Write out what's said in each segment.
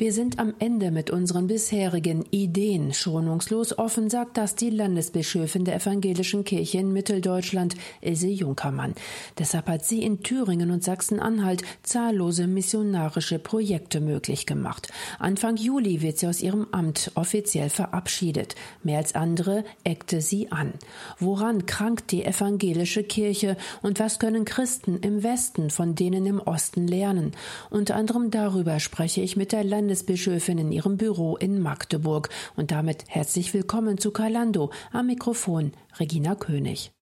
Wir sind am Ende mit unseren bisherigen Ideen. Schonungslos offen sagt das die Landesbischöfin der Evangelischen Kirche in Mitteldeutschland, Ilse Junkermann. Deshalb hat sie in Thüringen und Sachsen-Anhalt zahllose missionarische Projekte möglich gemacht. Anfang Juli wird sie aus ihrem Amt offiziell verabschiedet. Mehr als andere eckte sie an. Woran krankt die evangelische Kirche und was können Christen im Westen von denen im Osten lernen? Unter anderem darüber spreche ich mit der Landes Landesbischöfin in ihrem Büro in Magdeburg. Und damit herzlich willkommen zu Kalando. Am Mikrofon Regina König.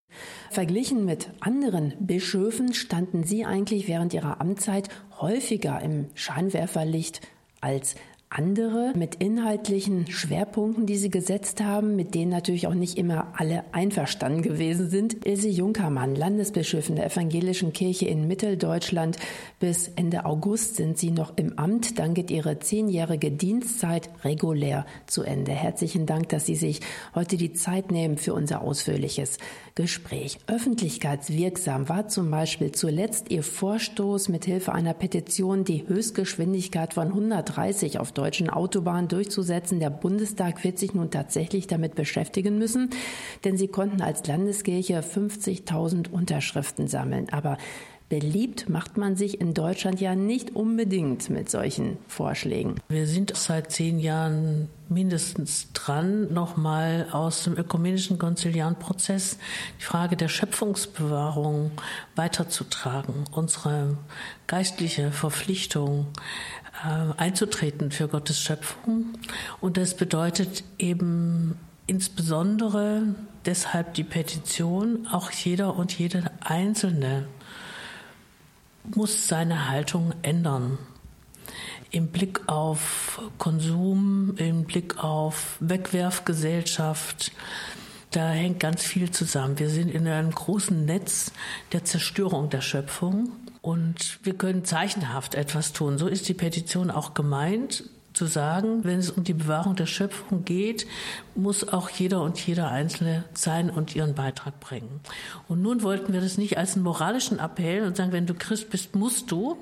Verglichen mit anderen Bischöfen standen Sie eigentlich während Ihrer Amtszeit häufiger im Scheinwerferlicht als andere mit inhaltlichen Schwerpunkten, die sie gesetzt haben, mit denen natürlich auch nicht immer alle einverstanden gewesen sind. Ilse Junkermann, Landesbischöfin der Evangelischen Kirche in Mitteldeutschland. Bis Ende August sind sie noch im Amt. Dann geht ihre zehnjährige Dienstzeit regulär zu Ende. Herzlichen Dank, dass Sie sich heute die Zeit nehmen für unser ausführliches Gespräch. Öffentlichkeitswirksam war zum Beispiel zuletzt Ihr Vorstoß mit Hilfe einer Petition, die Höchstgeschwindigkeit von 130 auf deutschen Autobahnen durchzusetzen. Der Bundestag wird sich nun tatsächlich damit beschäftigen müssen, denn sie konnten als Landeskirche 50.000 Unterschriften sammeln. Aber Beliebt macht man sich in Deutschland ja nicht unbedingt mit solchen Vorschlägen. Wir sind seit zehn Jahren mindestens dran, nochmal aus dem ökumenischen Konzilianprozess die Frage der Schöpfungsbewahrung weiterzutragen, unsere geistliche Verpflichtung einzutreten für Gottes Schöpfung. Und das bedeutet eben insbesondere deshalb die Petition, auch jeder und jede Einzelne muss seine Haltung ändern. Im Blick auf Konsum, im Blick auf Wegwerfgesellschaft, da hängt ganz viel zusammen. Wir sind in einem großen Netz der Zerstörung der Schöpfung und wir können zeichenhaft etwas tun. So ist die Petition auch gemeint zu sagen, wenn es um die Bewahrung der Schöpfung geht, muss auch jeder und jeder Einzelne sein und ihren Beitrag bringen. Und nun wollten wir das nicht als einen moralischen Appell und sagen, wenn du Christ bist, musst du,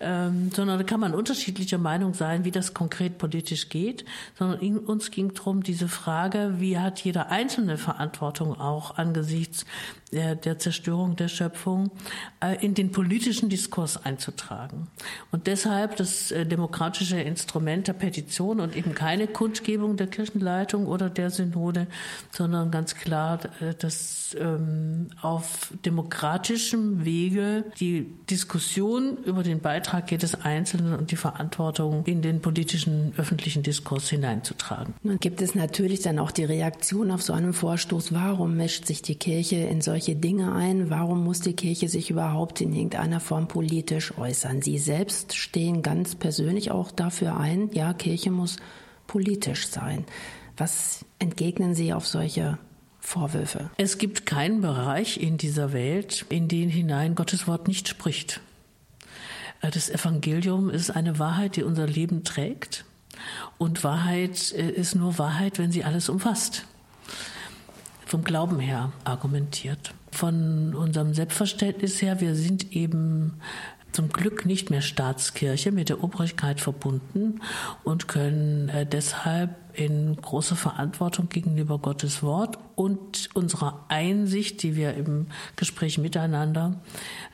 ähm, sondern da kann man unterschiedlicher Meinung sein, wie das konkret politisch geht, sondern in, uns ging darum, diese Frage, wie hat jeder Einzelne Verantwortung auch angesichts der, der Zerstörung der Schöpfung, äh, in den politischen Diskurs einzutragen. Und deshalb das äh, demokratische Instrument Petition und eben keine Kundgebung der Kirchenleitung oder der Synode, sondern ganz klar, äh, dass ähm, auf demokratischem Wege die Diskussion über den Beitrag jedes Einzelnen und die Verantwortung in den politischen öffentlichen Diskurs hineinzutragen. Nun gibt es natürlich dann auch die Reaktion auf so einen Vorstoß, warum mischt sich die Kirche in solche Dinge ein? Warum muss die Kirche sich überhaupt in irgendeiner Form politisch äußern? Sie selbst stehen ganz persönlich auch dafür ein, ja, Kirche muss politisch sein. Was entgegnen Sie auf solche Vorwürfe? Es gibt keinen Bereich in dieser Welt, in den hinein Gottes Wort nicht spricht. Äh, das Evangelium ist eine Wahrheit, die unser Leben trägt. Und Wahrheit äh, ist nur Wahrheit, wenn sie alles umfasst. Vom Glauben her argumentiert. Von unserem Selbstverständnis her, wir sind eben zum Glück nicht mehr Staatskirche mit der Obrigkeit verbunden und können äh, deshalb in große Verantwortung gegenüber Gottes Wort und unserer Einsicht, die wir im Gespräch miteinander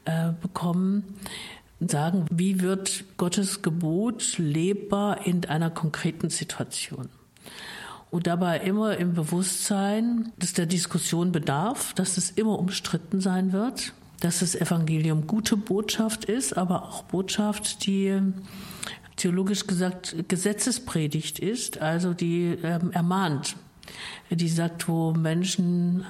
äh, bekommen, sagen, wie wird Gottes Gebot lebbar in einer konkreten Situation. Und dabei immer im Bewusstsein, dass der Diskussion bedarf, dass es immer umstritten sein wird, dass das Evangelium gute Botschaft ist, aber auch Botschaft, die theologisch gesagt Gesetzespredigt ist, also die ähm, ermahnt, die sagt, wo Menschen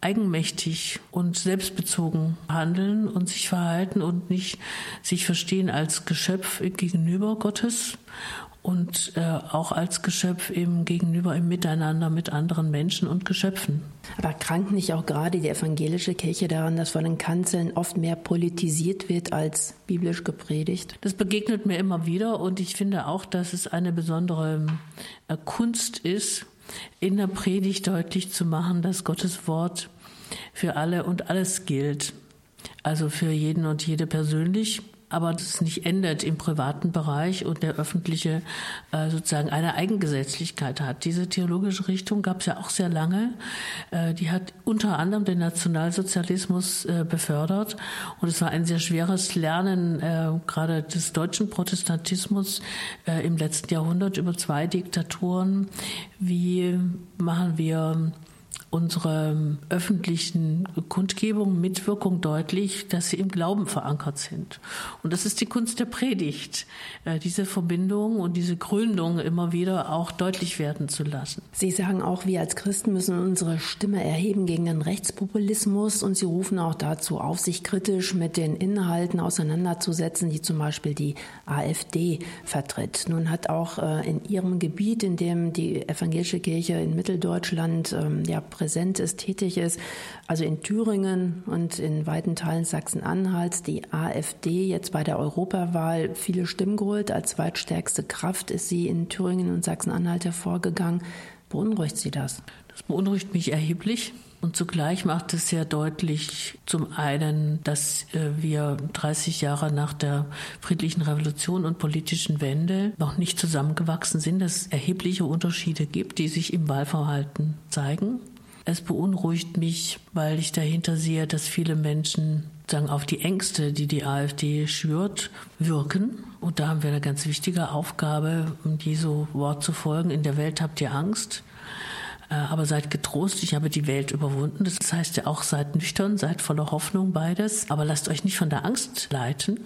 eigenmächtig und selbstbezogen handeln und sich verhalten und nicht sich verstehen als Geschöpf gegenüber Gottes und äh, auch als Geschöpf eben gegenüber im Miteinander mit anderen Menschen und Geschöpfen. Aber krankt nicht auch gerade die evangelische Kirche daran, dass von den Kanzeln oft mehr politisiert wird als biblisch gepredigt? Das begegnet mir immer wieder und ich finde auch, dass es eine besondere äh, Kunst ist, in der Predigt deutlich zu machen, dass Gottes Wort für alle und alles gilt. Also für jeden und jede persönlich aber das nicht ändert im privaten Bereich und der öffentliche äh, sozusagen eine Eigengesetzlichkeit hat. Diese theologische Richtung gab es ja auch sehr lange. Äh, die hat unter anderem den Nationalsozialismus äh, befördert und es war ein sehr schweres Lernen äh, gerade des deutschen Protestantismus äh, im letzten Jahrhundert über zwei Diktaturen. Wie machen wir unsere öffentlichen Kundgebungen, Mitwirkung deutlich, dass sie im Glauben verankert sind. Und das ist die Kunst der Predigt, äh, diese Verbindung und diese Gründung immer wieder auch deutlich werden zu lassen. Sie sagen auch, wir als Christen müssen unsere Stimme erheben gegen den Rechtspopulismus und Sie rufen auch dazu auf, sich kritisch mit den Inhalten auseinanderzusetzen, die zum Beispiel die AfD vertritt. Nun hat auch äh, in Ihrem Gebiet, in dem die evangelische Kirche in Mitteldeutschland ähm, ja präsent ist, tätig ist. Also in Thüringen und in weiten Teilen Sachsen-Anhalts die AfD jetzt bei der Europawahl viele Stimmen geholt. Als zweitstärkste Kraft ist sie in Thüringen und Sachsen-Anhalt hervorgegangen. Beunruhigt Sie das? Das beunruhigt mich erheblich. Und zugleich macht es sehr deutlich, zum einen, dass äh, wir 30 Jahre nach der friedlichen Revolution und politischen Wende noch nicht zusammengewachsen sind, dass es erhebliche Unterschiede gibt, die sich im Wahlverhalten zeigen. Es beunruhigt mich, weil ich dahinter sehe, dass viele Menschen sagen, auf die Ängste, die die AfD schürt, wirken. Und da haben wir eine ganz wichtige Aufgabe, um Jesu Wort zu folgen. In der Welt habt ihr Angst. Äh, aber seid getrost, ich habe die Welt überwunden. Das heißt ja auch, seid nüchtern, seid voller Hoffnung, beides. Aber lasst euch nicht von der Angst leiten.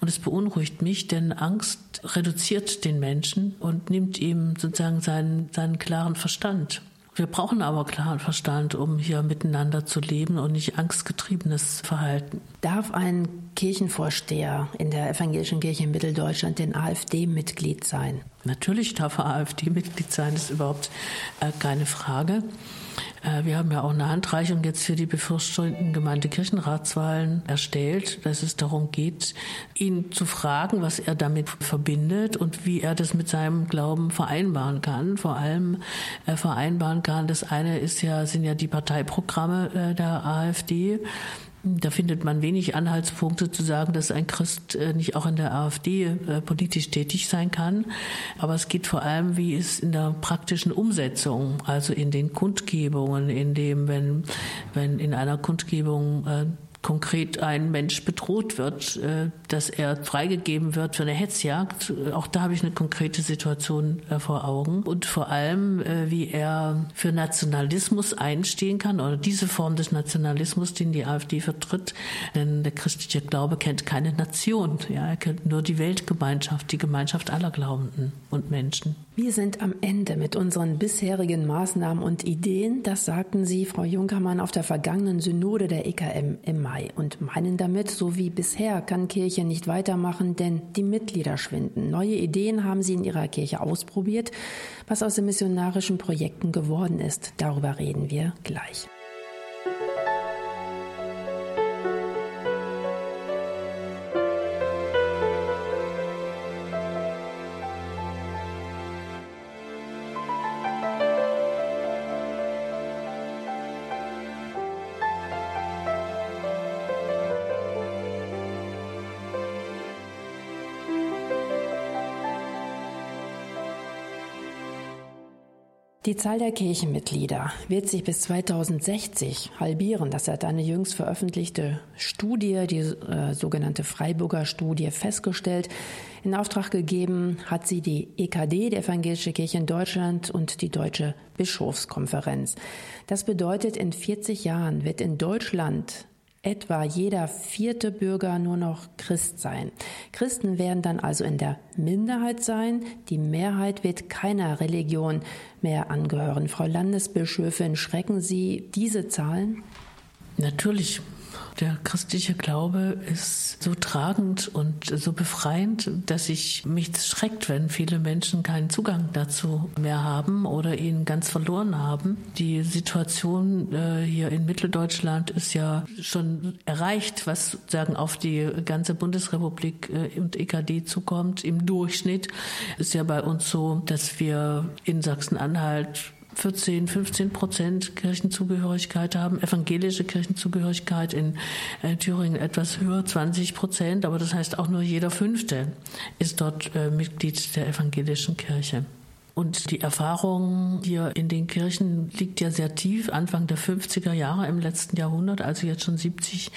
Und es beunruhigt mich, denn Angst reduziert den Menschen und nimmt ihm sozusagen seinen, seinen klaren Verstand. Wir brauchen aber klaren Verstand, um hier miteinander zu leben und nicht angstgetriebenes Verhalten. Darf ein Kirchenvorsteher in der evangelischen Kirche in Mitteldeutschland denn AfD-Mitglied sein? Natürlich darf er AfD-Mitglied sein, ist überhaupt äh, keine Frage. Äh, wir haben ja auch eine Handreichung jetzt für die bevorstehenden Gemeindekirchenratswahlen erstellt, dass es darum geht, ihn zu fragen, was er damit verbindet und wie er das mit seinem Glauben vereinbaren kann. Vor allem äh, vereinbaren kann. Das eine ist ja, sind ja die Parteiprogramme äh, der AfD. Da findet man wenig Anhaltspunkte zu sagen, dass ein Christ äh, nicht auch in der AfD äh, politisch tätig sein kann. Aber es geht vor allem, wie es in der praktischen Umsetzung, also in den Kundgebungen, in dem, wenn, wenn in einer Kundgebung äh, konkret ein Mensch bedroht wird, äh, dass er freigegeben wird für eine Hetzjagd. Auch da habe ich eine konkrete Situation äh, vor Augen. Und vor allem, äh, wie er für Nationalismus einstehen kann oder diese Form des Nationalismus, den die AfD vertritt. Denn der christliche Glaube kennt keine Nation. Ja, er kennt nur die Weltgemeinschaft, die Gemeinschaft aller Glaubenden und Menschen. Wir sind am Ende mit unseren bisherigen Maßnahmen und Ideen. Das sagten Sie, Frau Junkermann, auf der vergangenen Synode der EKM im Mai und meinen damit, so wie bisher kann Kirche nicht weitermachen, denn die Mitglieder schwinden. Neue Ideen haben Sie in Ihrer Kirche ausprobiert. Was aus den missionarischen Projekten geworden ist, darüber reden wir gleich. Die Zahl der Kirchenmitglieder wird sich bis 2060 halbieren. Das hat eine jüngst veröffentlichte Studie, die äh, sogenannte Freiburger Studie, festgestellt. In Auftrag gegeben hat sie die EKD, die Evangelische Kirche in Deutschland und die Deutsche Bischofskonferenz. Das bedeutet, in 40 Jahren wird in Deutschland etwa jeder vierte Bürger nur noch Christ sein. Christen werden dann also in der Minderheit sein. Die Mehrheit wird keiner Religion mehr angehören. Frau Landesbischöfin, schrecken Sie diese Zahlen? Natürlich der christliche Glaube ist so tragend und so befreiend, dass ich mich schreckt, wenn viele Menschen keinen Zugang dazu mehr haben oder ihn ganz verloren haben. Die Situation äh, hier in Mitteldeutschland ist ja schon erreicht, was sozusagen auf die ganze Bundesrepublik äh, und EKD zukommt. Im Durchschnitt ist ja bei uns so, dass wir in Sachsen-Anhalt 14, 15 Prozent Kirchenzugehörigkeit haben, evangelische Kirchenzugehörigkeit in äh, Thüringen etwas höher, 20 Prozent, aber das heißt auch nur jeder Fünfte ist dort äh, Mitglied der evangelischen Kirche. Und die Erfahrung hier in den Kirchen liegt ja sehr tief, Anfang der 50er Jahre im letzten Jahrhundert, also jetzt schon 70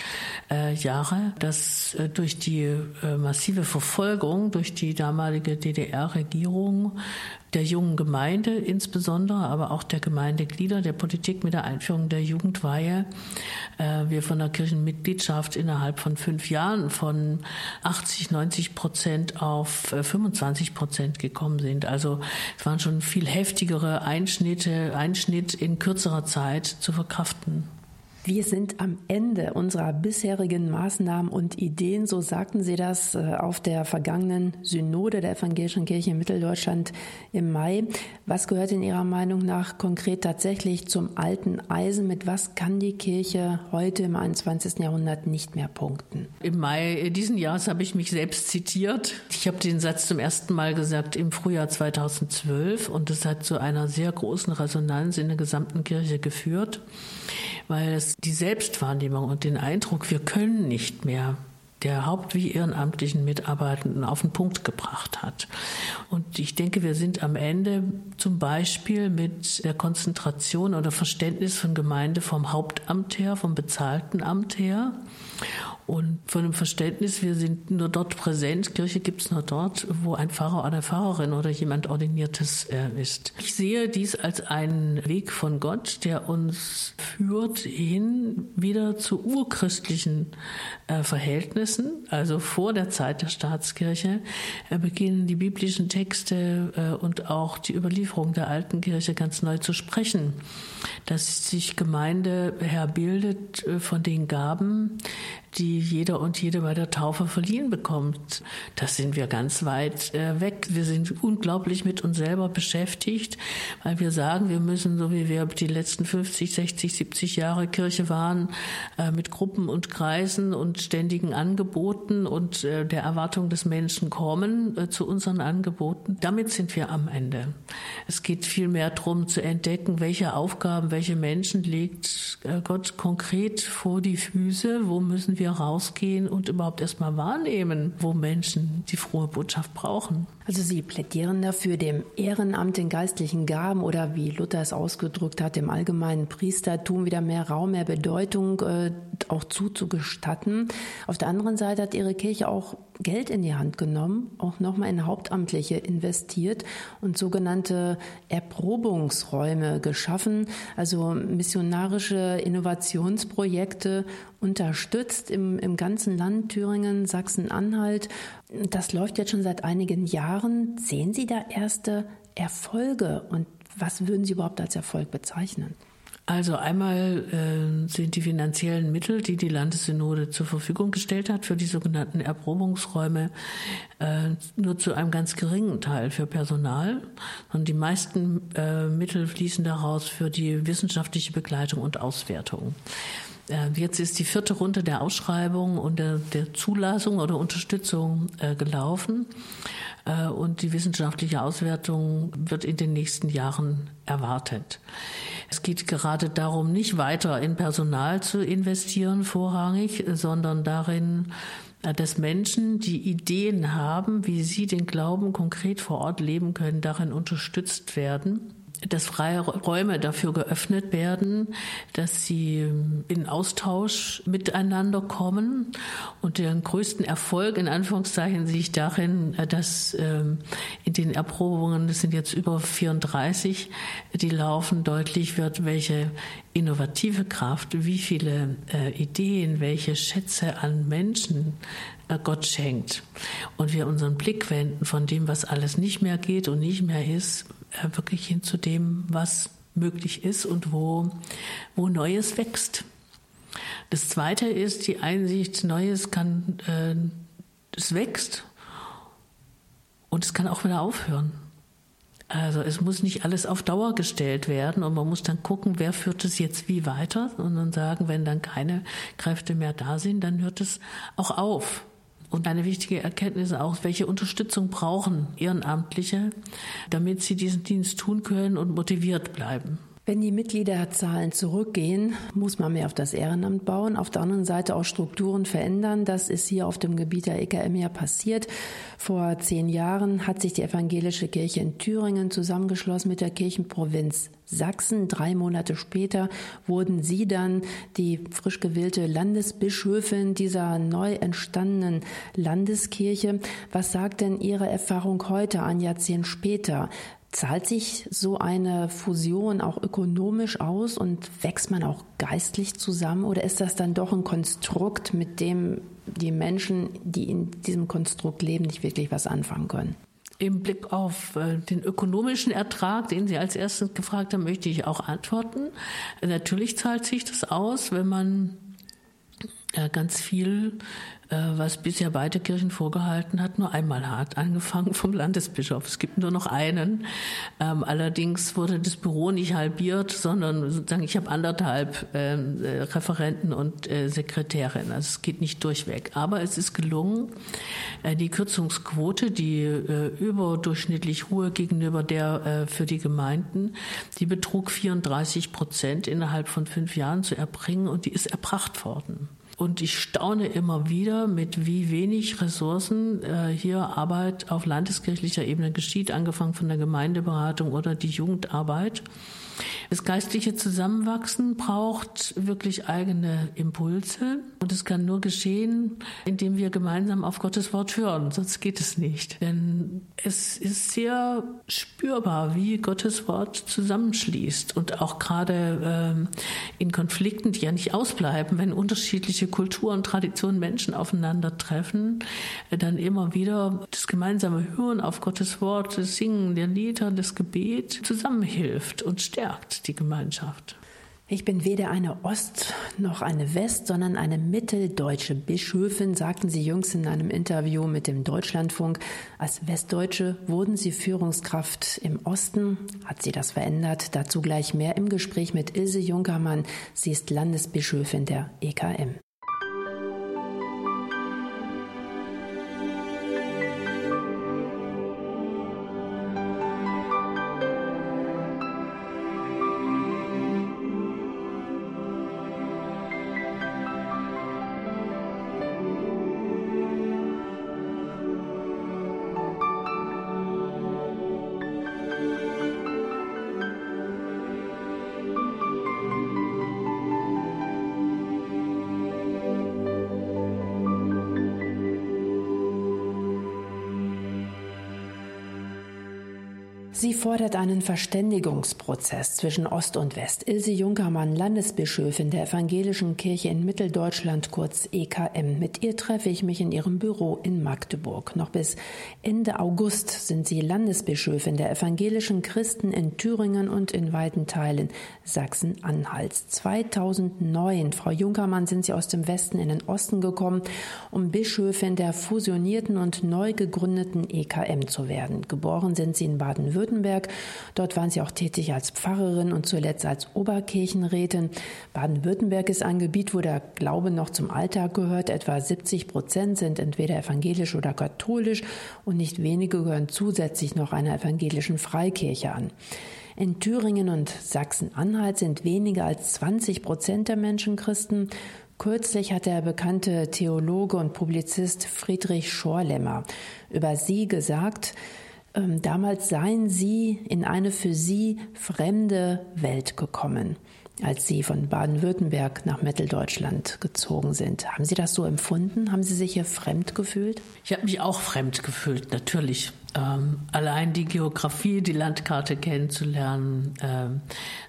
äh, Jahre, dass äh, durch die äh, massive Verfolgung durch die damalige DDR-Regierung der jungen Gemeinde insbesondere, aber auch der Gemeindeglieder, der Politik mit der Einführung der Jugendweihe, äh, wir von der Kirchenmitgliedschaft innerhalb von fünf Jahren von 80, 90 Prozent auf 25 äh, Prozent gekommen sind. Also es waren schon viel heftigere Einschnitte, Einschnitt in kürzerer Zeit zu verkraften. Wir sind am Ende unserer bisherigen Maßnahmen und Ideen, so sagten Sie das äh, auf der vergangenen Synode der Evangelischen Kirche in Mitteldeutschland im Mai. Was gehört in Ihrer Meinung nach konkret tatsächlich zum alten Eisen? Mit was kann die Kirche heute im 21. Jahrhundert nicht mehr punkten? Im Mai diesen Jahres habe ich mich selbst zitiert. Ich habe den Satz zum ersten Mal gesagt im Frühjahr 2012 und das hat zu einer sehr großen Resonanz in der gesamten Kirche geführt weil es die Selbstwahrnehmung und den Eindruck, wir können nicht mehr der haupt- wie ehrenamtlichen Mitarbeitenden auf den Punkt gebracht hat. Und ich denke, wir sind am Ende zum Beispiel mit der Konzentration oder Verständnis von Gemeinde vom Hauptamt her, vom bezahlten Amt her und von dem Verständnis, wir sind nur dort präsent, Kirche gibt es nur dort, wo ein Pfarrer oder Pfarrerin oder jemand Ordiniertes äh, ist. Ich sehe dies als einen Weg von Gott, der uns führt hin wieder zu urchristlichen äh, Verhältnissen. Also vor der Zeit der Staatskirche äh, beginnen die biblischen Texte und auch die Überlieferung der alten Kirche ganz neu zu sprechen. Dass sich Gemeinde herbildet äh, von den Gaben, die jeder und jede bei der Taufe verliehen bekommt. Das sind wir ganz weit äh, weg. Wir sind unglaublich mit uns selber beschäftigt, weil wir sagen, wir müssen, so wie wir die letzten 50, 60, 70 Jahre Kirche waren, äh, mit Gruppen und Kreisen und ständigen Angeboten und äh, der Erwartung des Menschen kommen zu unseren Angeboten. Damit sind wir am Ende. Es geht vielmehr darum zu entdecken, welche Aufgaben, welche Menschen legt Gott konkret vor die Füße, wo müssen wir wir rausgehen und überhaupt erstmal wahrnehmen, wo Menschen die frohe Botschaft brauchen. Also Sie plädieren dafür, dem Ehrenamt den geistlichen Gaben oder wie Luther es ausgedrückt hat, dem allgemeinen Priestertum wieder mehr Raum, mehr Bedeutung äh, auch zuzugestatten. Auf der anderen Seite hat Ihre Kirche auch Geld in die Hand genommen, auch nochmal in Hauptamtliche investiert und sogenannte Erprobungsräume geschaffen, also missionarische Innovationsprojekte unterstützt im, im ganzen Land Thüringen, Sachsen-Anhalt. Das läuft jetzt schon seit einigen Jahren. Sehen Sie da erste Erfolge und was würden Sie überhaupt als Erfolg bezeichnen? Also einmal äh, sind die finanziellen Mittel, die die Landessynode zur Verfügung gestellt hat für die sogenannten Erprobungsräume, äh, nur zu einem ganz geringen Teil für Personal. Und die meisten äh, Mittel fließen daraus für die wissenschaftliche Begleitung und Auswertung. Äh, jetzt ist die vierte Runde der Ausschreibung und der, der Zulassung oder Unterstützung äh, gelaufen. Äh, und die wissenschaftliche Auswertung wird in den nächsten Jahren erwartet. Es geht gerade darum, nicht weiter in Personal zu investieren vorrangig, sondern darin, äh, dass Menschen, die Ideen haben, wie sie den Glauben konkret vor Ort leben können, darin unterstützt werden dass freie Räume dafür geöffnet werden, dass sie ähm, in Austausch miteinander kommen. Und den größten Erfolg in Anführungszeichen sehe ich darin, äh, dass ähm, in den Erprobungen, das sind jetzt über 34, die laufen, deutlich wird, welche innovative Kraft, wie viele äh, Ideen, welche Schätze an Menschen Gott schenkt. Und wir unseren Blick wenden von dem, was alles nicht mehr geht und nicht mehr ist, äh, wirklich hin zu dem, was möglich ist und wo, wo Neues wächst. Das Zweite ist die Einsicht, Neues kann, äh, es wächst und es kann auch wieder aufhören. Also es muss nicht alles auf Dauer gestellt werden und man muss dann gucken, wer führt es jetzt wie weiter und dann sagen, wenn dann keine Kräfte mehr da sind, dann hört es auch auf. Und eine wichtige Erkenntnis auch, welche Unterstützung brauchen Ehrenamtliche, damit sie diesen Dienst tun können und motiviert bleiben. Wenn die Mitgliederzahlen zurückgehen, muss man mehr auf das Ehrenamt bauen. Auf der anderen Seite auch Strukturen verändern. Das ist hier auf dem Gebiet der EKM ja passiert. Vor zehn Jahren hat sich die evangelische Kirche in Thüringen zusammengeschlossen mit der Kirchenprovinz Sachsen. Drei Monate später wurden sie dann die frisch gewählte Landesbischöfin dieser neu entstandenen Landeskirche. Was sagt denn Ihre Erfahrung heute, ein Jahrzehnt später? Zahlt sich so eine Fusion auch ökonomisch aus und wächst man auch geistlich zusammen oder ist das dann doch ein Konstrukt, mit dem die Menschen, die in diesem Konstrukt leben, nicht wirklich was anfangen können? Im Blick auf äh, den ökonomischen Ertrag, den Sie als erstes gefragt haben, möchte ich auch antworten. Natürlich zahlt sich das aus, wenn man ganz viel äh, was bisher beide Kirchen vorgehalten hat, nur einmal hat, angefangen vom Landesbischof. Es gibt nur noch einen. Ähm, allerdings wurde das Büro nicht halbiert, sondern sozusagen ich habe anderthalb ähm, äh, Referenten und äh, Sekretärinnen. Also es geht nicht durchweg. Aber es ist gelungen, äh, die Kürzungsquote, die äh, überdurchschnittlich hohe gegenüber der äh, für die Gemeinden, die betrug 34 Prozent innerhalb von fünf Jahren zu erbringen und die ist erbracht worden. Und ich staune immer wieder, mit wie wenig Ressourcen äh, hier Arbeit auf landeskirchlicher Ebene geschieht, angefangen von der Gemeindeberatung oder die Jugendarbeit. Das geistliche Zusammenwachsen braucht wirklich eigene Impulse. Und es kann nur geschehen, indem wir gemeinsam auf Gottes Wort hören, sonst geht es nicht. Denn es ist sehr spürbar, wie Gottes Wort zusammenschließt. Und auch gerade ähm, in Konflikten, die ja nicht ausbleiben, wenn unterschiedliche Kulturen, Traditionen, Menschen aufeinandertreffen, äh, dann immer wieder das gemeinsame Hören auf Gottes Wort, das Singen der Lieder, das Gebet zusammenhilft und stärkt die Gemeinschaft. Ich bin weder eine Ost- noch eine West-, sondern eine mitteldeutsche Bischöfin, sagten Sie jüngst in einem Interview mit dem Deutschlandfunk. Als Westdeutsche wurden Sie Führungskraft im Osten. Hat Sie das verändert? Dazu gleich mehr im Gespräch mit Ilse Junkermann. Sie ist Landesbischöfin der EKM. Sie fordert einen Verständigungsprozess zwischen Ost und West. Ilse Junkermann, Landesbischöfin der Evangelischen Kirche in Mitteldeutschland, kurz EKM. Mit ihr treffe ich mich in ihrem Büro in Magdeburg. Noch bis Ende August sind Sie Landesbischöfin der evangelischen Christen in Thüringen und in weiten Teilen Sachsen-Anhalts. 2009, Frau Junkermann, sind Sie aus dem Westen in den Osten gekommen, um Bischöfin der fusionierten und neu gegründeten EKM zu werden. Geboren sind Sie in Baden-Württemberg Baden-Württemberg. Dort waren sie auch tätig als Pfarrerin und zuletzt als Oberkirchenrätin. Baden-Württemberg ist ein Gebiet, wo der Glaube noch zum Alltag gehört. Etwa 70 Prozent sind entweder evangelisch oder katholisch und nicht wenige gehören zusätzlich noch einer evangelischen Freikirche an. In Thüringen und Sachsen-Anhalt sind weniger als 20 Prozent der Menschen Christen. Kürzlich hat der bekannte Theologe und Publizist Friedrich Schorlemmer über sie gesagt, damals seien sie in eine für sie fremde Welt gekommen, als sie von Baden-Württemberg nach Mitteldeutschland gezogen sind. Haben Sie das so empfunden? Haben Sie sich hier fremd gefühlt? Ich habe mich auch fremd gefühlt, natürlich. Ähm, allein die Geografie, die Landkarte kennenzulernen, ähm,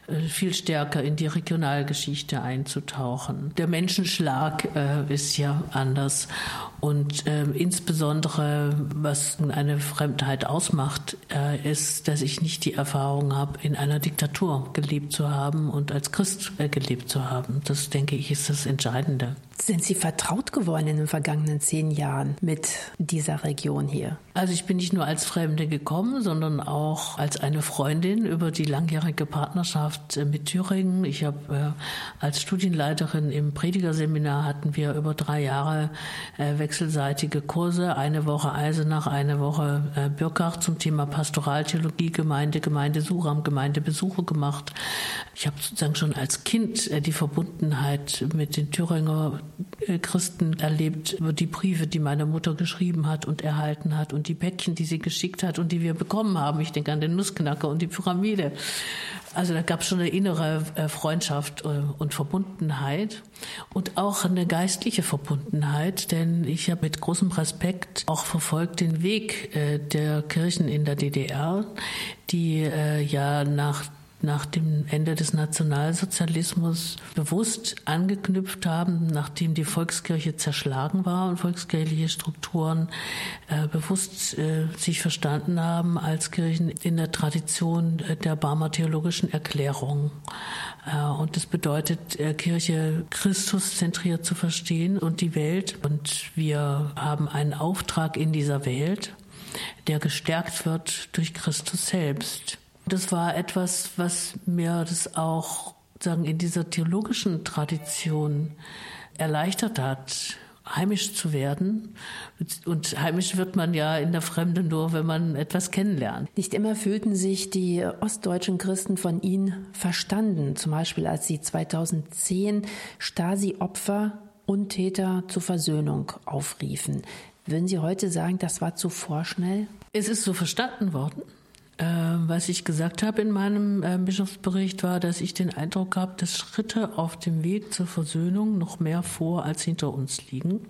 äh, viel stärker in die Regionalgeschichte einzutauchen. Der Menschenschlag äh, ist ja anders und äh, insbesondere, was eine Fremdheit ausmacht, äh, ist, dass ich nicht die Erfahrung habe, in einer Diktatur gelebt zu haben und als Christ äh, gelebt zu haben. Das, denke ich, ist das Entscheidende. Sind Sie vertraut geworden in den vergangenen zehn Jahren mit dieser Region hier? Also ich bin nicht nur als Fremde gekommen, sondern auch als eine Freundin über die langjährige Partnerschaft äh, mit Thüringen. Ich habe äh, als Studienleiterin im Predigerseminar hatten wir über drei Jahre äh, wechselseitige Kurse, eine Woche Eisenach, eine Woche äh, Birkach zum Thema Pastoraltheologie, Gemeinde, Gemeindesuche, am Gemeindebesuche gemacht. Ich habe sozusagen schon als Kind die Verbundenheit mit den Thüringer Christen erlebt, die Briefe, die meine Mutter geschrieben hat und erhalten hat und die Päckchen, die sie geschickt hat und die wir bekommen haben. Ich denke an den Nussknacker und die Pyramide. Also da gab es schon eine innere äh, Freundschaft äh, und Verbundenheit und auch eine geistliche Verbundenheit, denn ich habe mit großem Respekt auch verfolgt den Weg äh, der Kirchen in der DDR, die ja nach nach dem Ende des Nationalsozialismus bewusst angeknüpft haben, nachdem die Volkskirche zerschlagen war und volkskirchliche Strukturen äh, bewusst äh, sich verstanden haben als Kirchen in der Tradition der Barmer theologischen Erklärung. Äh, und das bedeutet, äh, Kirche Christus zentriert zu verstehen und die Welt. Und wir haben einen Auftrag in dieser Welt, der gestärkt wird durch Christus selbst. Das war etwas, was mir das auch sagen in dieser theologischen Tradition erleichtert hat, heimisch zu werden. Und heimisch wird man ja in der Fremde nur, wenn man etwas kennenlernt. Nicht immer fühlten sich die ostdeutschen Christen von ihnen verstanden. Zum Beispiel, als sie 2010 Stasi-Opfer und Täter zur Versöhnung aufriefen. Würden Sie heute sagen, das war zu vorschnell? Es ist so verstanden worden. Ähm, was ich gesagt habe in meinem äh, Bischofsbericht war, dass ich den Eindruck habe, dass Schritte auf dem Weg zur Versöhnung noch mehr vor als hinter uns liegen.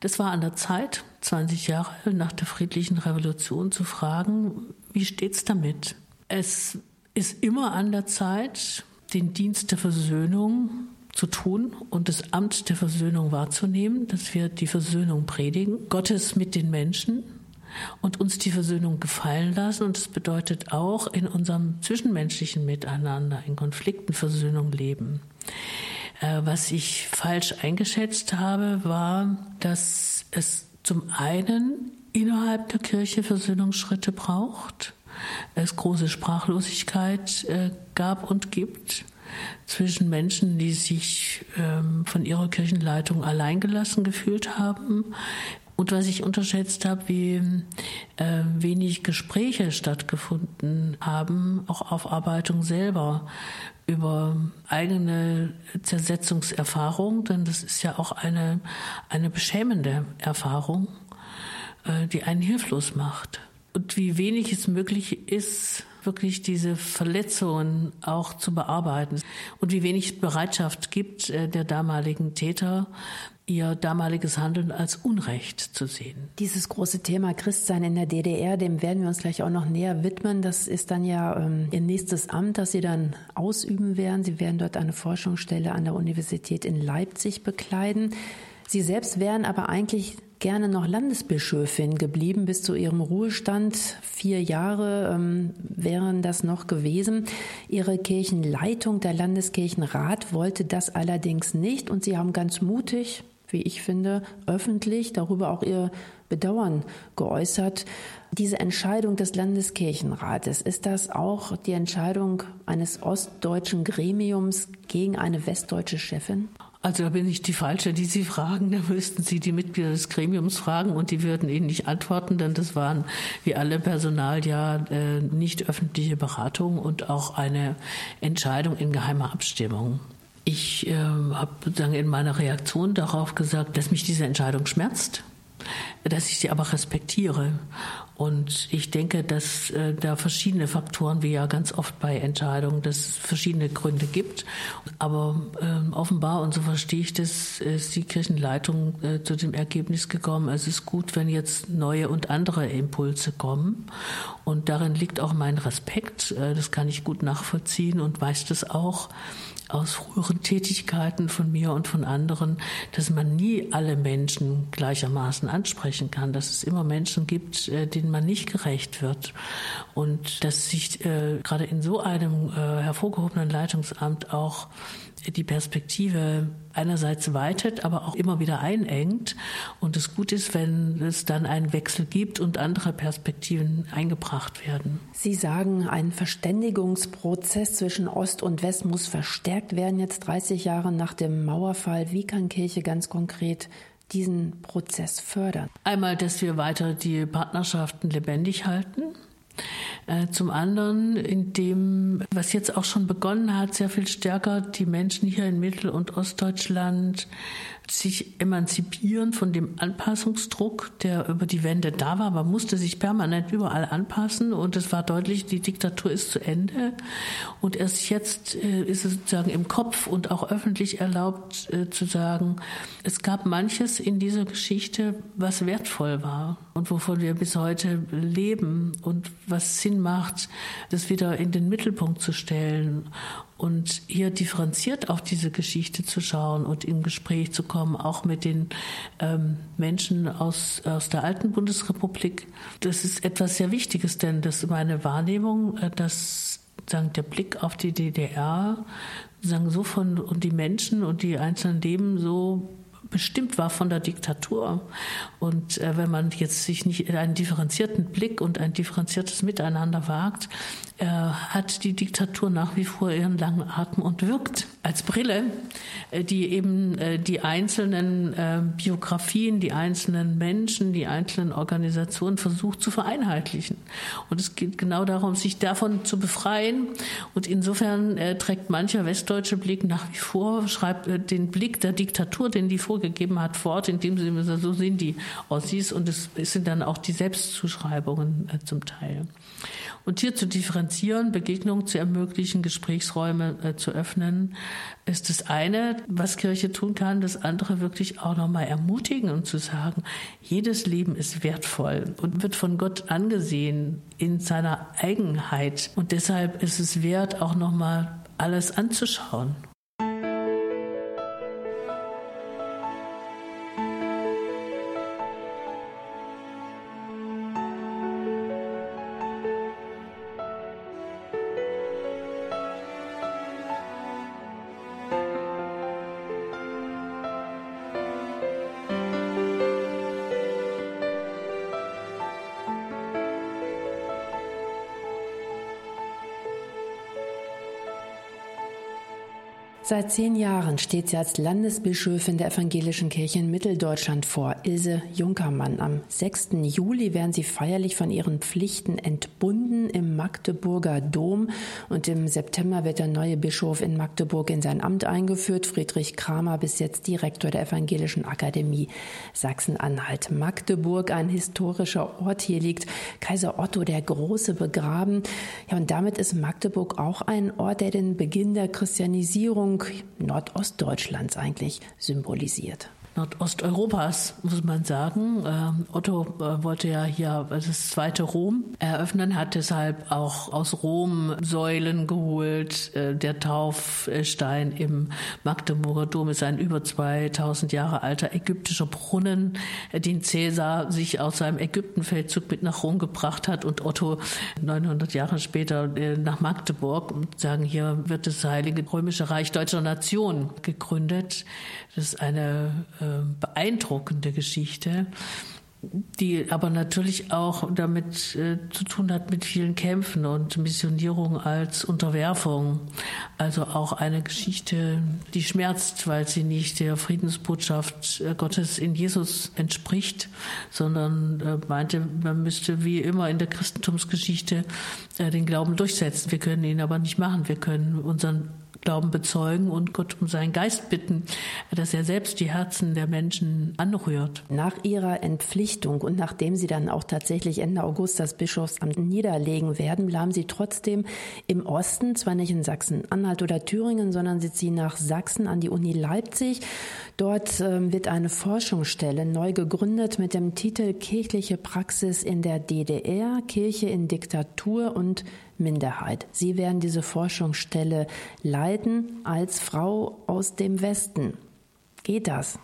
Das war an der Zeit, 20 Jahre nach der friedlichen Revolution, zu fragen, wie steht's damit? Es ist immer an der Zeit, den Dienst der Versöhnung zu tun und das Amt der Versöhnung wahrzunehmen, dass wir die Versöhnung predigen, Gottes mit den Menschen, und uns die Versöhnung gefallen lassen. Und das bedeutet auch in unserem zwischenmenschlichen Miteinander, in Konflikten Versöhnung leben. Äh, was ich falsch eingeschätzt habe, war, dass es zum einen innerhalb der Kirche Versöhnungsschritte braucht, es große Sprachlosigkeit äh, gab und gibt zwischen Menschen, die sich ähm, von ihrer Kirchenleitung alleingelassen gefühlt haben, und was ich unterschätzt habe, wie äh, wenig Gespräche stattgefunden haben, auch Aufarbeitung selber über eigene Zersetzungserfahrung, denn das ist ja auch eine, eine beschämende Erfahrung, äh, die einen hilflos macht. Und wie wenig es möglich ist, wirklich diese Verletzungen auch zu bearbeiten und wie wenig Bereitschaft gibt äh, der damaligen Täter, ihr damaliges Handeln als Unrecht zu sehen. Dieses große Thema Christsein in der DDR, dem werden wir uns gleich auch noch näher widmen. Das ist dann ja ähm, Ihr nächstes Amt, das Sie dann ausüben werden. Sie werden dort eine Forschungsstelle an der Universität in Leipzig bekleiden. Sie selbst wären aber eigentlich gerne noch Landesbischöfin geblieben bis zu ihrem Ruhestand. Vier Jahre ähm, wären das noch gewesen. Ihre Kirchenleitung, der Landeskirchenrat, wollte das allerdings nicht und sie haben ganz mutig wie ich finde, öffentlich darüber auch ihr Bedauern geäußert. Diese Entscheidung des Landeskirchenrates, ist das auch die Entscheidung eines ostdeutschen Gremiums gegen eine westdeutsche Chefin? Also da bin ich die Falsche, die Sie fragen. Da müssten Sie die Mitglieder des Gremiums fragen und die würden Ihnen nicht antworten, denn das waren wie alle Personal ja äh, nicht öffentliche Beratungen und auch eine Entscheidung in geheimer Abstimmung. Ich äh, habe sozusagen in meiner Reaktion darauf gesagt, dass mich diese Entscheidung schmerzt, dass ich sie aber respektiere. Und ich denke, dass äh, da verschiedene Faktoren, wie ja ganz oft bei Entscheidungen, dass es verschiedene Gründe gibt. Aber äh, offenbar, und so verstehe ich das, ist die Kirchenleitung äh, zu dem Ergebnis gekommen, es ist gut, wenn jetzt neue und andere Impulse kommen. Und darin liegt auch mein Respekt. Äh, das kann ich gut nachvollziehen und weiß das auch aus früheren Tätigkeiten von mir und von anderen, dass man nie alle Menschen gleichermaßen ansprechen kann, dass es immer Menschen gibt, äh, denen man nicht gerecht wird. Und dass sich äh, gerade in so einem äh, hervorgehobenen Leitungsamt auch die Perspektive einerseits weitet, aber auch immer wieder einengt. Und es gut ist, wenn es dann einen Wechsel gibt und andere Perspektiven eingebracht werden. Sie sagen, ein Verständigungsprozess zwischen Ost und West muss verstärkt werden, jetzt 30 Jahre nach dem Mauerfall. Wie kann Kirche ganz konkret diesen Prozess fördern? Einmal, dass wir weiter die Partnerschaften lebendig halten zum anderen, indem, was jetzt auch schon begonnen hat, sehr viel stärker die Menschen hier in Mittel- und Ostdeutschland sich emanzipieren von dem Anpassungsdruck, der über die Wende da war. Man musste sich permanent überall anpassen und es war deutlich, die Diktatur ist zu Ende. Und erst jetzt äh, ist es sozusagen im Kopf und auch öffentlich erlaubt äh, zu sagen, es gab manches in dieser Geschichte, was wertvoll war und wovon wir bis heute leben und was Sinn macht, das wieder in den Mittelpunkt zu stellen und hier differenziert auf diese Geschichte zu schauen und in Gespräch zu kommen, auch mit den ähm, Menschen aus, aus der alten Bundesrepublik. Das ist etwas sehr Wichtiges, denn das ist meine Wahrnehmung, äh, dass sagen, der Blick auf die DDR sagen, so von und die Menschen und die einzelnen Leben so bestimmt war von der Diktatur. Und äh, wenn man jetzt sich nicht einen differenzierten Blick und ein differenziertes Miteinander wagt, äh, hat die Diktatur nach wie vor ihren langen Atem und wirkt als Brille, äh, die eben äh, die einzelnen äh, Biografien, die einzelnen Menschen, die einzelnen Organisationen versucht zu vereinheitlichen. Und es geht genau darum, sich davon zu befreien. Und insofern äh, trägt mancher westdeutsche Blick nach wie vor, schreibt den Blick der Diktatur, den die vorgegeben hat, fort, indem sie so sind die Ossis und es, es sind dann auch die Selbstzuschreibungen äh, zum Teil. Und hier zu differenzieren, Begegnungen zu ermöglichen, Gesprächsräume äh, zu öffnen, ist das eine, was Kirche tun kann. Das andere wirklich auch nochmal ermutigen und zu sagen, jedes Leben ist wertvoll und wird von Gott angesehen in seiner Eigenheit. Und deshalb ist es wert, auch nochmal alles anzuschauen. Seit zehn Jahren steht sie als Landesbischöfin der Evangelischen Kirche in Mitteldeutschland vor, Ilse Junkermann. Am 6. Juli werden sie feierlich von ihren Pflichten entbunden Magdeburger Dom und im September wird der neue Bischof in Magdeburg in sein Amt eingeführt. Friedrich Kramer, bis jetzt Direktor der Evangelischen Akademie Sachsen-Anhalt. Magdeburg, ein historischer Ort. Hier liegt Kaiser Otto der Große begraben. Ja, und damit ist Magdeburg auch ein Ort, der den Beginn der Christianisierung Nordostdeutschlands eigentlich symbolisiert. Nordosteuropas, muss man sagen. Ähm, Otto äh, wollte ja hier das zweite Rom eröffnen, hat deshalb auch aus Rom Säulen geholt. Äh, der Taufstein im Magdeburger Dom ist ein über 2000 Jahre alter ägyptischer Brunnen, äh, den Caesar sich aus seinem Ägyptenfeldzug mit nach Rom gebracht hat und Otto 900 Jahre später nach Magdeburg. Und sagen, hier wird das Heilige Römische Reich Deutscher Nation gegründet. Das ist eine äh, beeindruckende Geschichte, die aber natürlich auch damit äh, zu tun hat mit vielen Kämpfen und Missionierung als Unterwerfung. Also auch eine Geschichte, die schmerzt, weil sie nicht der Friedensbotschaft äh, Gottes in Jesus entspricht, sondern äh, meinte, man müsste wie immer in der Christentumsgeschichte äh, den Glauben durchsetzen. Wir können ihn aber nicht machen. Wir können unseren Glauben bezeugen und Gott um seinen Geist bitten, dass er selbst die Herzen der Menschen anrührt. Nach ihrer Entpflichtung und nachdem sie dann auch tatsächlich Ende August das Bischofsamt niederlegen werden, bleiben sie trotzdem im Osten, zwar nicht in Sachsen-Anhalt oder Thüringen, sondern sie ziehen nach Sachsen an die Uni Leipzig. Dort äh, wird eine Forschungsstelle neu gegründet mit dem Titel Kirchliche Praxis in der DDR, Kirche in Diktatur und Minderheit. Sie werden diese Forschungsstelle leiten als Frau aus dem Westen. Geht das?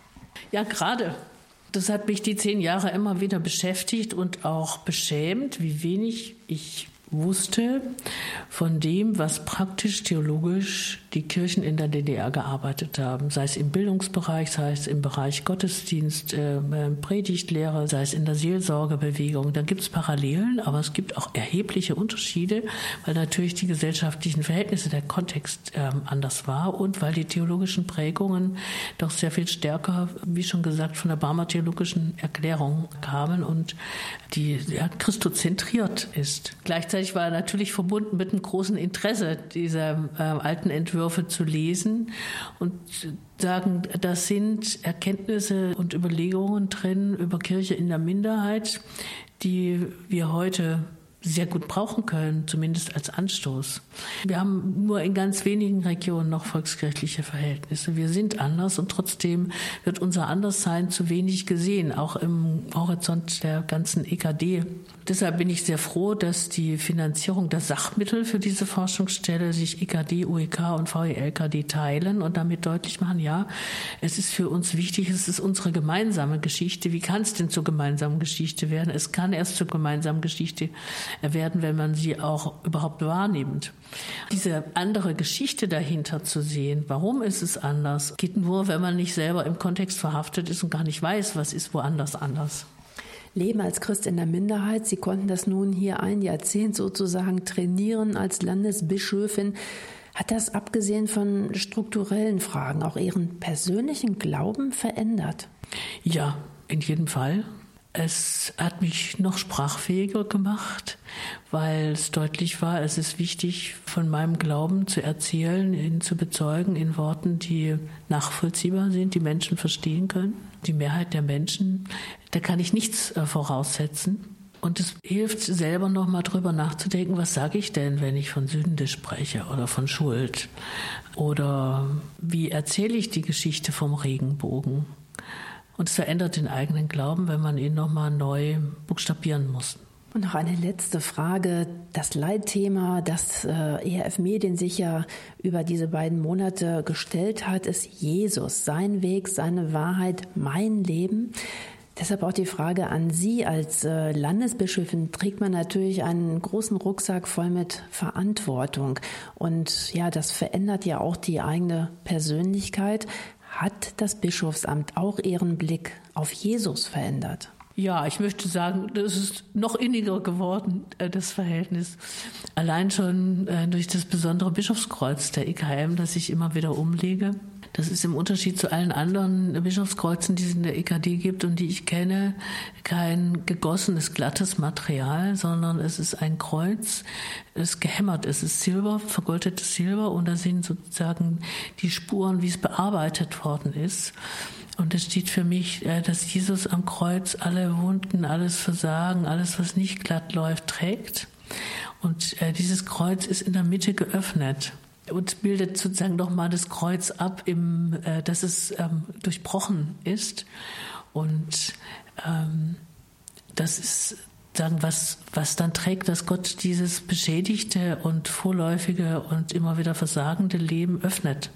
Ja, gerade. Das hat mich die zehn Jahre immer wieder beschäftigt und auch beschämt, wie wenig ich wusste von dem, was praktisch theologisch die Kirchen in der DDR gearbeitet haben, sei es im Bildungsbereich, sei es im Bereich Gottesdienst, äh, Predigtlehre, sei es in der Seelsorgebewegung. Da gibt es Parallelen, aber es gibt auch erhebliche Unterschiede, weil natürlich die gesellschaftlichen Verhältnisse, der Kontext äh, anders war und weil die theologischen Prägungen doch sehr viel stärker, wie schon gesagt, von der Barmer theologischen Erklärung kamen und die ja, christozentriert ist. Gleichzeitig war er natürlich verbunden mit einem großen Interesse dieser äh, alten Entwürfe Entwürfe zu lesen und sagen, da sind Erkenntnisse und Überlegungen drin über Kirche in der Minderheit, die wir heute sehr gut brauchen können, zumindest als Anstoß. Wir haben nur in ganz wenigen Regionen noch volkskirchliche Verhältnisse. Wir sind anders und trotzdem wird unser Anderssein zu wenig gesehen, auch im Horizont der ganzen EKD. Deshalb bin ich sehr froh, dass die Finanzierung der Sachmittel für diese Forschungsstelle sich EKD, UEK und VELKD teilen und damit deutlich machen, ja, es ist für uns wichtig, es ist unsere gemeinsame Geschichte. Wie kann es denn zur gemeinsamen Geschichte werden? Es kann erst zur gemeinsamen Geschichte werden, wenn man sie auch überhaupt wahrnimmt. Diese andere Geschichte dahinter zu sehen, warum ist es anders, geht nur, wenn man nicht selber im Kontext verhaftet ist und gar nicht weiß, was ist woanders anders. Leben als Christ in der Minderheit. Sie konnten das nun hier ein Jahrzehnt sozusagen trainieren als Landesbischöfin. Hat das abgesehen von strukturellen Fragen auch Ihren persönlichen Glauben verändert? Ja, in jedem Fall. Es hat mich noch sprachfähiger gemacht, weil es deutlich war, es ist wichtig, von meinem Glauben zu erzählen, ihn zu bezeugen in Worten, die nachvollziehbar sind, die Menschen verstehen können. Die Mehrheit der Menschen, da kann ich nichts äh, voraussetzen. Und es hilft selber nochmal drüber nachzudenken, was sage ich denn, wenn ich von Sünde spreche oder von Schuld? Oder wie erzähle ich die Geschichte vom Regenbogen? Und es verändert den eigenen Glauben, wenn man ihn nochmal neu buchstabieren muss. Und noch eine letzte Frage. Das Leitthema, das äh, ERF Medien sich ja über diese beiden Monate gestellt hat, ist Jesus. Sein Weg, seine Wahrheit, mein Leben. Deshalb auch die Frage an Sie als äh, Landesbischöfin. Trägt man natürlich einen großen Rucksack voll mit Verantwortung. Und ja, das verändert ja auch die eigene Persönlichkeit. Hat das Bischofsamt auch Ihren Blick auf Jesus verändert? Ja, ich möchte sagen, das ist noch inniger geworden, äh, das Verhältnis. Allein schon äh, durch das besondere Bischofskreuz der EKM, das ich immer wieder umlege. Das ist im Unterschied zu allen anderen Bischofskreuzen, die es in der EKD gibt und die ich kenne, kein gegossenes, glattes Material, sondern es ist ein Kreuz, es gehämmert, es ist Silber, vergoldetes Silber und da sind sozusagen die Spuren, wie es bearbeitet worden ist. Und es steht für mich, äh, dass Jesus am Kreuz alle Wunden, alles Versagen, alles, was nicht glatt läuft, trägt. Und äh, dieses Kreuz ist in der Mitte geöffnet und bildet sozusagen nochmal das Kreuz ab, im, äh, dass es ähm, durchbrochen ist. Und ähm, das ist sagen, was, was dann trägt, dass Gott dieses beschädigte und vorläufige und immer wieder versagende Leben öffnet.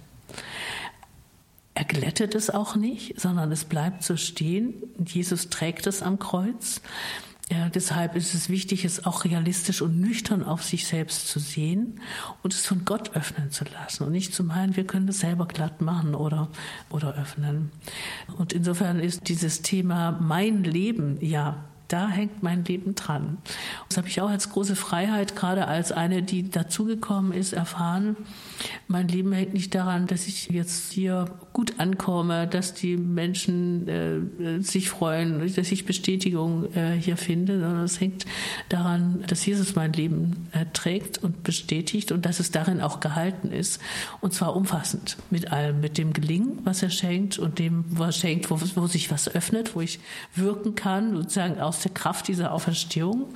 Er glättet es auch nicht, sondern es bleibt so stehen. Jesus trägt es am Kreuz. Ja, deshalb ist es wichtig, es auch realistisch und nüchtern auf sich selbst zu sehen und es von Gott öffnen zu lassen und nicht zu meinen, wir können das selber glatt machen oder, oder öffnen. Und insofern ist dieses Thema mein Leben ja da hängt mein Leben dran. Das habe ich auch als große Freiheit, gerade als eine, die dazugekommen ist, erfahren. Mein Leben hängt nicht daran, dass ich jetzt hier gut ankomme, dass die Menschen äh, sich freuen, dass ich Bestätigung äh, hier finde, sondern es hängt daran, dass Jesus mein Leben äh, trägt und bestätigt und dass es darin auch gehalten ist. Und zwar umfassend mit allem, mit dem Gelingen, was er schenkt und dem, was er schenkt, wo, wo sich was öffnet, wo ich wirken kann, sozusagen aus aus der Kraft dieser Auferstehung.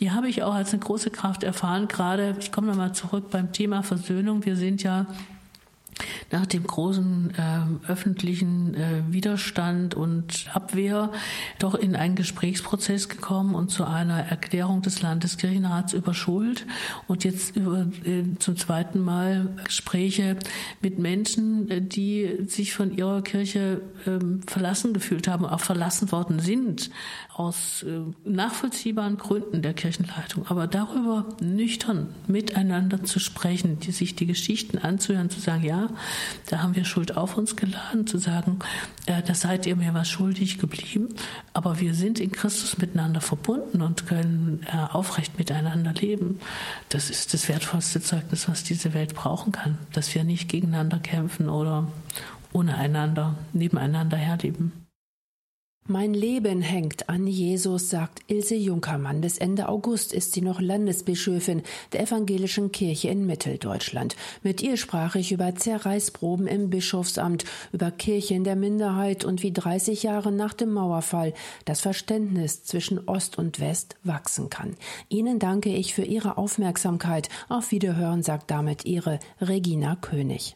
Die habe ich auch als eine große Kraft erfahren, gerade, ich komme nochmal zurück beim Thema Versöhnung. Wir sind ja nach dem großen äh, öffentlichen äh, Widerstand und Abwehr doch in einen Gesprächsprozess gekommen und zu einer Erklärung des Landeskirchenrats über Schuld und jetzt über, äh, zum zweiten Mal Gespräche mit Menschen, äh, die sich von ihrer Kirche ähm, verlassen gefühlt haben, auch verlassen worden sind aus äh, nachvollziehbaren Gründen der Kirchenleitung. Aber darüber nüchtern miteinander zu sprechen, die, sich die Geschichten anzuhören, zu sagen, ja, da haben wir Schuld auf uns geladen, zu sagen, äh, da seid ihr mir was schuldig geblieben, aber wir sind in Christus miteinander verbunden und können äh, aufrecht miteinander leben. Das ist das wertvollste Zeugnis, was diese Welt brauchen kann, dass wir nicht gegeneinander kämpfen oder ohne einander, nebeneinander herleben. Mein Leben hängt an Jesus, sagt Ilse Junkermann. Bis Ende August ist sie noch Landesbischöfin der Evangelischen Kirche in Mitteldeutschland. Mit ihr sprach ich über Zerreißproben im Bischofsamt, über Kirchen der Minderheit und wie 30 Jahre nach dem Mauerfall das Verständnis zwischen Ost und West wachsen kann. Ihnen danke ich für Ihre Aufmerksamkeit. Auf Wiederhören sagt damit Ihre Regina König.